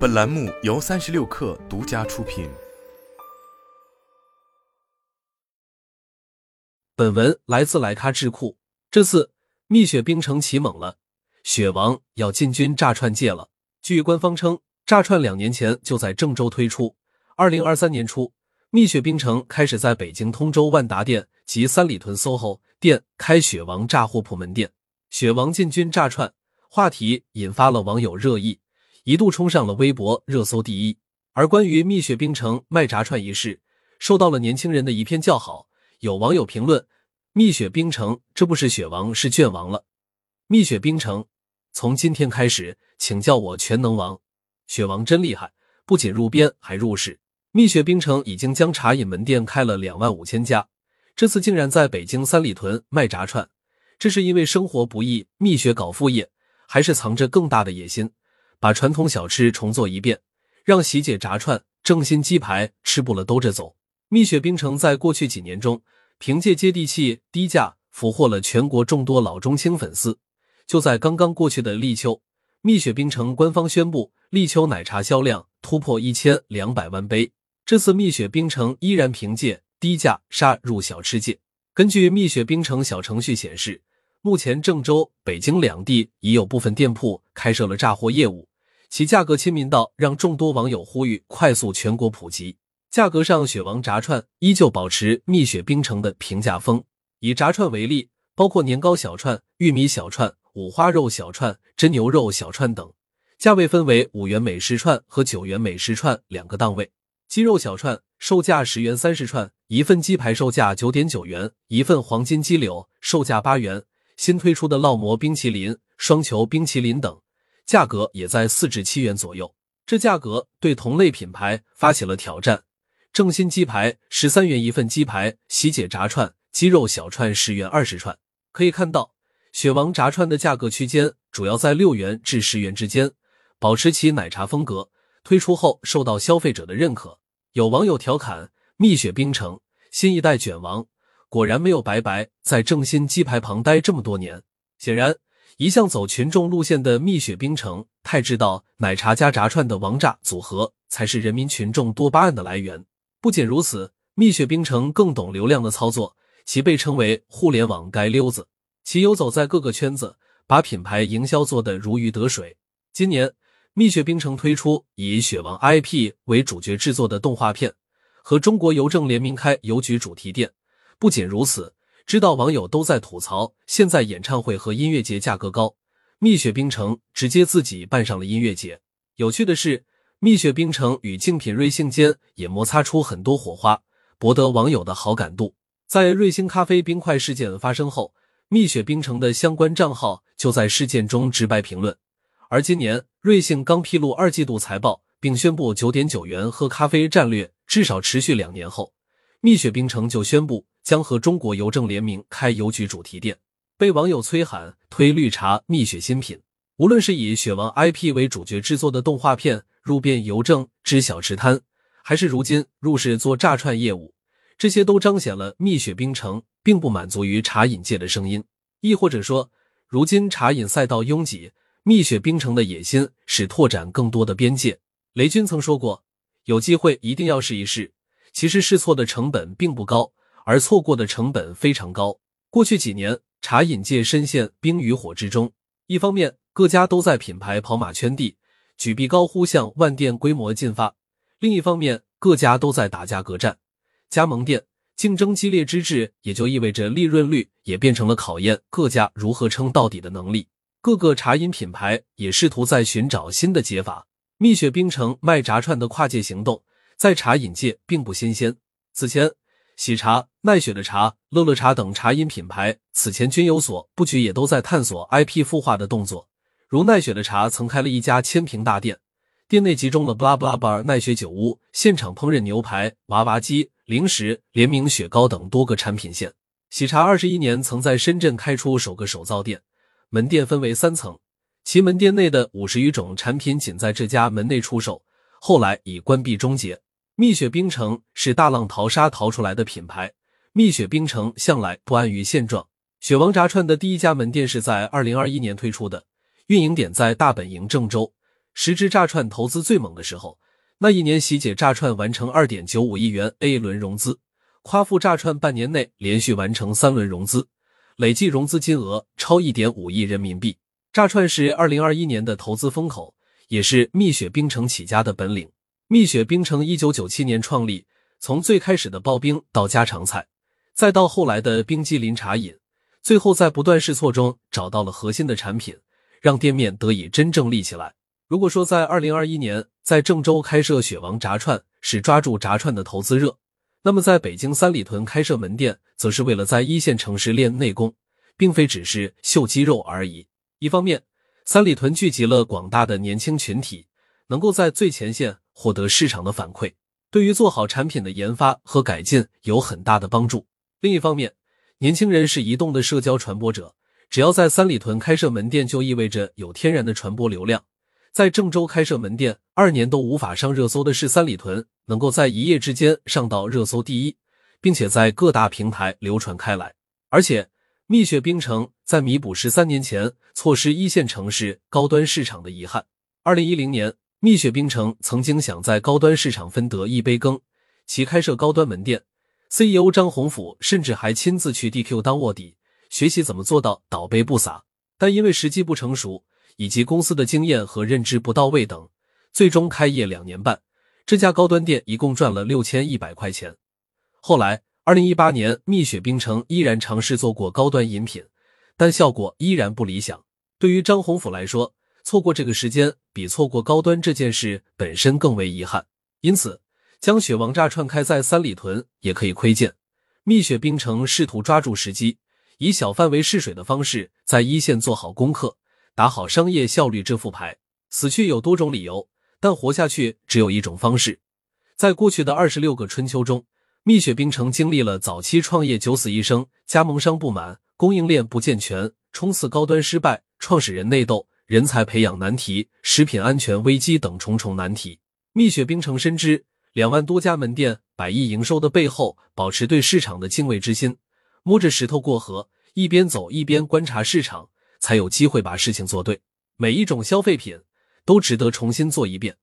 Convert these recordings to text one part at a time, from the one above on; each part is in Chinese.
本栏目由三十六氪独家出品。本文来自莱咖智库。这次蜜雪冰城起猛了，雪王要进军炸串界了。据官方称，炸串两年前就在郑州推出。二零二三年初，蜜雪冰城开始在北京通州万达店及三里屯 SOHO 店开雪王炸货铺门店。雪王进军炸串话题引发了网友热议。一度冲上了微博热搜第一，而关于蜜雪冰城卖炸串一事，受到了年轻人的一片叫好。有网友评论：“蜜雪冰城这不是雪王是卷王了。”蜜雪冰城从今天开始，请叫我全能王。雪王真厉害，不仅入编还入室。蜜雪冰城已经将茶饮门店开了两万五千家，这次竟然在北京三里屯卖炸串，这是因为生活不易，蜜雪搞副业，还是藏着更大的野心？把传统小吃重做一遍，让喜姐炸串、正新鸡排吃不了兜着走。蜜雪冰城在过去几年中，凭借接地气、低价，俘获了全国众多老中青粉丝。就在刚刚过去的立秋，蜜雪冰城官方宣布，立秋奶茶销量突破一千两百万杯。这次蜜雪冰城依然凭借低价杀入小吃界。根据蜜雪冰城小程序显示，目前郑州、北京两地已有部分店铺开设了炸货业务。其价格亲民到让众多网友呼吁快速全国普及。价格上，雪王炸串依旧保持蜜雪冰城的平价风。以炸串为例，包括年糕小串、玉米小串、五花肉小串、真牛肉小串等，价位分为五元每十串和九元每十串两个档位。鸡肉小串售价十元三十串，一份鸡排售价九点九元，一份黄金鸡柳售价八元。新推出的烙馍冰淇淋、双球冰淇淋等。价格也在四至七元左右，这价格对同类品牌发起了挑战。正新鸡排十三元一份鸡排，喜姐炸串鸡肉小串十元二十串。可以看到，雪王炸串的价格区间主要在六元至十元之间，保持其奶茶风格。推出后受到消费者的认可。有网友调侃：“蜜雪冰城新一代卷王，果然没有白白在正新鸡排旁待这么多年。”显然。一向走群众路线的蜜雪冰城太知道奶茶加炸串的王炸组合才是人民群众多巴胺的来源。不仅如此，蜜雪冰城更懂流量的操作，其被称为互联网街溜子。其游走在各个圈子，把品牌营销做得如鱼得水。今年，蜜雪冰城推出以雪王 IP 为主角制作的动画片，和中国邮政联名开邮局主题店。不仅如此。知道网友都在吐槽，现在演唱会和音乐节价格高，蜜雪冰城直接自己办上了音乐节。有趣的是，蜜雪冰城与竞品瑞幸间也摩擦出很多火花，博得网友的好感度。在瑞幸咖啡冰块事件发生后，蜜雪冰城的相关账号就在事件中直白评论。而今年，瑞幸刚披露二季度财报，并宣布九点九元喝咖啡战略至少持续两年后，蜜雪冰城就宣布。将和中国邮政联名开邮局主题店，被网友催喊推绿茶蜜雪新品。无论是以雪王 IP 为主角制作的动画片，入遍邮政之小吃摊，还是如今入市做炸串业务，这些都彰显了蜜雪冰城并不满足于茶饮界的声音。亦或者说，如今茶饮赛道拥挤，蜜雪冰城的野心是拓展更多的边界。雷军曾说过，有机会一定要试一试。其实试错的成本并不高。而错过的成本非常高。过去几年，茶饮界深陷冰与火之中。一方面，各家都在品牌跑马圈地，举臂高呼向万店规模进发；另一方面，各家都在打价格战。加盟店竞争激烈之至，也就意味着利润率也变成了考验各家如何撑到底的能力。各个茶饮品牌也试图在寻找新的解法。蜜雪冰城卖炸串的跨界行动，在茶饮界并不新鲜。此前。喜茶、奈雪的茶、乐乐茶等茶饮品牌此前均有所布局，也都在探索 IP 孵化的动作。如奈雪的茶曾开了一家千平大店，店内集中了 blah blah bar、奈雪酒屋、现场烹饪牛排、娃娃机、零食、联名雪糕等多个产品线。喜茶二十一年曾在深圳开出首个手造店，门店分为三层，其门店内的五十余种产品仅在这家门内出售，后来已关闭终结。蜜雪冰城是大浪淘沙淘出来的品牌，蜜雪冰城向来不安于现状。雪王炸串的第一家门店是在二零二一年推出的，运营点在大本营郑州，时值炸串投资最猛的时候。那一年，喜姐炸串完成二点九五亿元 A 轮融资，夸父炸串半年内连续完成三轮融资，累计融资金额超一点五亿人民币。炸串是二零二一年的投资风口，也是蜜雪冰城起家的本领。蜜雪冰城一九九七年创立，从最开始的刨冰到家常菜，再到后来的冰激凌茶饮，最后在不断试错中找到了核心的产品，让店面得以真正立起来。如果说在二零二一年在郑州开设雪王炸串是抓住炸串的投资热，那么在北京三里屯开设门店，则是为了在一线城市练内功，并非只是秀肌肉而已。一方面，三里屯聚集了广大的年轻群体，能够在最前线获得市场的反馈，对于做好产品的研发和改进有很大的帮助。另一方面，年轻人是移动的社交传播者，只要在三里屯开设门店，就意味着有天然的传播流量。在郑州开设门店二年都无法上热搜的是三里屯，能够在一夜之间上到热搜第一，并且在各大平台流传开来。而且，蜜雪冰城在弥补十三年前错失一线城市高端市场的遗憾。二零一零年，蜜雪冰城曾经想在高端市场分得一杯羹，其开设高端门店，CEO 张宏甫甚至还亲自去 DQ 当卧底，学习怎么做到倒杯不洒。但因为时机不成熟。以及公司的经验和认知不到位等，最终开业两年半，这家高端店一共赚了六千一百块钱。后来，二零一八年，蜜雪冰城依然尝试做过高端饮品，但效果依然不理想。对于张宏甫来说，错过这个时间比错过高端这件事本身更为遗憾。因此，将雪王炸串开在三里屯也可以窥见，蜜雪冰城试图抓住时机，以小范围试水的方式，在一线做好功课。打好商业效率这副牌，死去有多种理由，但活下去只有一种方式。在过去的二十六个春秋中，蜜雪冰城经历了早期创业九死一生、加盟商不满、供应链不健全、冲刺高端失败、创始人内斗、人才培养难题、食品安全危机等重重难题。蜜雪冰城深知两万多家门店、百亿营收的背后，保持对市场的敬畏之心，摸着石头过河，一边走一边观察市场。才有机会把事情做对。每一种消费品都值得重新做一遍。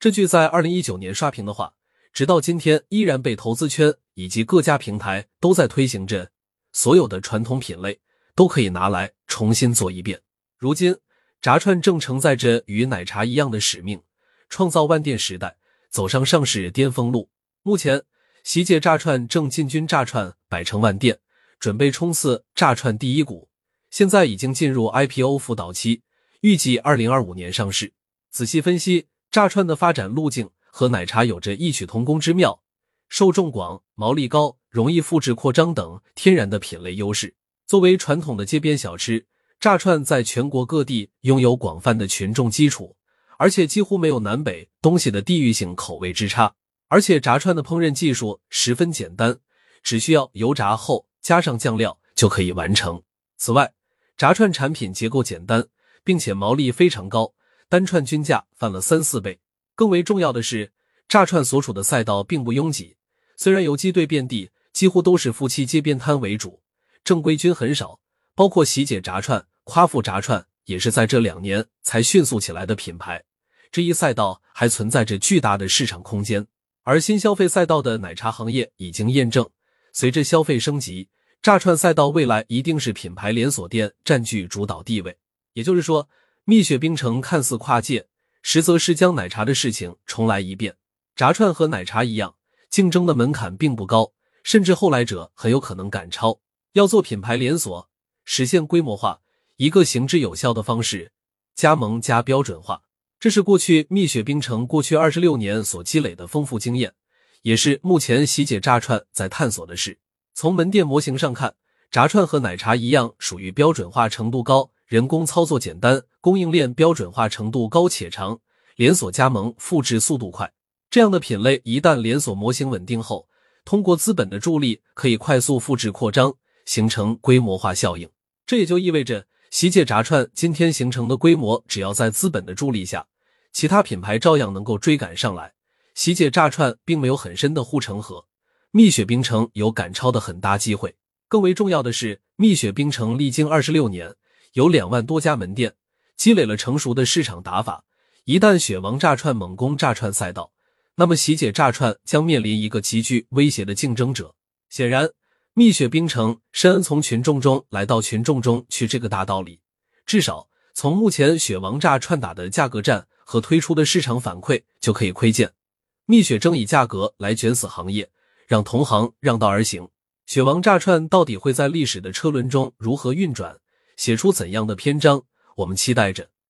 这句在二零一九年刷屏的话，直到今天依然被投资圈以及各家平台都在推行着。所有的传统品类都可以拿来重新做一遍。如今，炸串正承载着与奶茶一样的使命，创造万店时代，走上上市巅峰路。目前，喜姐炸串正进军炸串百城万店，准备冲刺炸串第一股。现在已经进入 IPO 辅导期，预计二零二五年上市。仔细分析，炸串的发展路径和奶茶有着异曲同工之妙，受众广、毛利高、容易复制扩张等天然的品类优势。作为传统的街边小吃，炸串在全国各地拥有广泛的群众基础，而且几乎没有南北东西的地域性口味之差。而且炸串的烹饪技术十分简单，只需要油炸后加上酱料就可以完成。此外，炸串产品结构简单，并且毛利非常高，单串均价翻了三四倍。更为重要的是，炸串所处的赛道并不拥挤，虽然游击队遍地，几乎都是夫妻街边摊为主，正规军很少。包括喜姐炸串、夸父炸串，也是在这两年才迅速起来的品牌。这一赛道还存在着巨大的市场空间。而新消费赛道的奶茶行业已经验证，随着消费升级。炸串赛道未来一定是品牌连锁店占据主导地位，也就是说，蜜雪冰城看似跨界，实则是将奶茶的事情重来一遍。炸串和奶茶一样，竞争的门槛并不高，甚至后来者很有可能赶超。要做品牌连锁，实现规模化，一个行之有效的方式，加盟加标准化。这是过去蜜雪冰城过去二十六年所积累的丰富经验，也是目前喜姐炸串在探索的事。从门店模型上看，炸串和奶茶一样，属于标准化程度高、人工操作简单、供应链标准化程度高且长、连锁加盟复制速度快这样的品类。一旦连锁模型稳定后，通过资本的助力，可以快速复制扩张，形成规模化效应。这也就意味着，喜姐炸串今天形成的规模，只要在资本的助力下，其他品牌照样能够追赶上来。喜姐炸串并没有很深的护城河。蜜雪冰城有赶超的很大机会，更为重要的是，蜜雪冰城历经二十六年，有两万多家门店，积累了成熟的市场打法，一旦雪王炸串猛攻炸串赛道，那么喜姐炸串将面临一个极具威胁的竞争者。显然，蜜雪冰城深谙从群众中来到群众中去这个大道理。至少从目前雪王炸串打的价格战和推出的市场反馈就可以窥见，蜜雪正以价格来卷死行业，让同行让道而行。雪王炸串到底会在历史的车轮中如何运转，写出怎样的篇章？我们期待着。